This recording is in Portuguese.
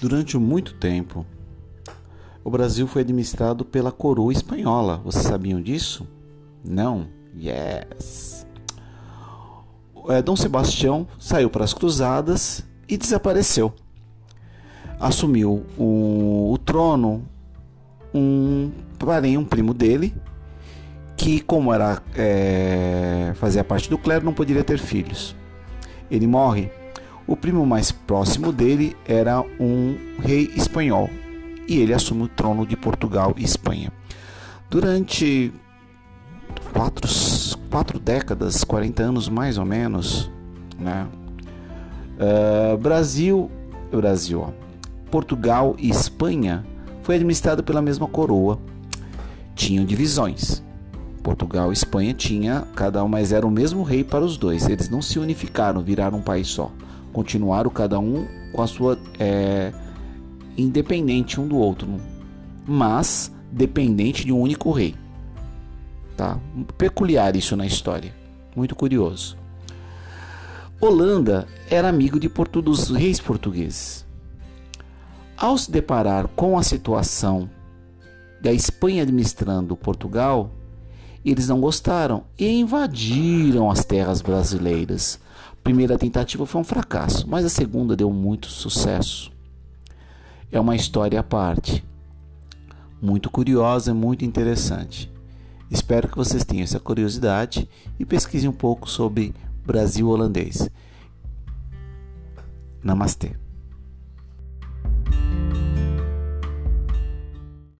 Durante muito tempo, o Brasil foi administrado pela coroa espanhola. Vocês sabiam disso? Não? Yes! É, Dom Sebastião saiu para as cruzadas e desapareceu. Assumiu o, o trono um parente, um primo dele, que como era é, fazia parte do clero, não poderia ter filhos. Ele morre. O primo mais próximo dele era um rei espanhol e ele assume o trono de Portugal e Espanha. Durante quatro, quatro décadas, 40 anos mais ou menos, né? Uh, Brasil, Brasil, ó, Portugal e Espanha foi administrado pela mesma coroa. Tinham divisões. Portugal e Espanha tinha cada um, mas era o mesmo rei para os dois. Eles não se unificaram, viraram um país só. Continuaram cada um com a sua é, independente um do outro, mas dependente de um único rei. Tá? Peculiar isso na história, muito curioso. Holanda era amigo de Porto, dos reis portugueses. Ao se deparar com a situação da Espanha administrando Portugal, eles não gostaram e invadiram as terras brasileiras. A primeira tentativa foi um fracasso, mas a segunda deu muito sucesso. É uma história à parte, muito curiosa, muito interessante. Espero que vocês tenham essa curiosidade e pesquisem um pouco sobre Brasil holandês. Namastê.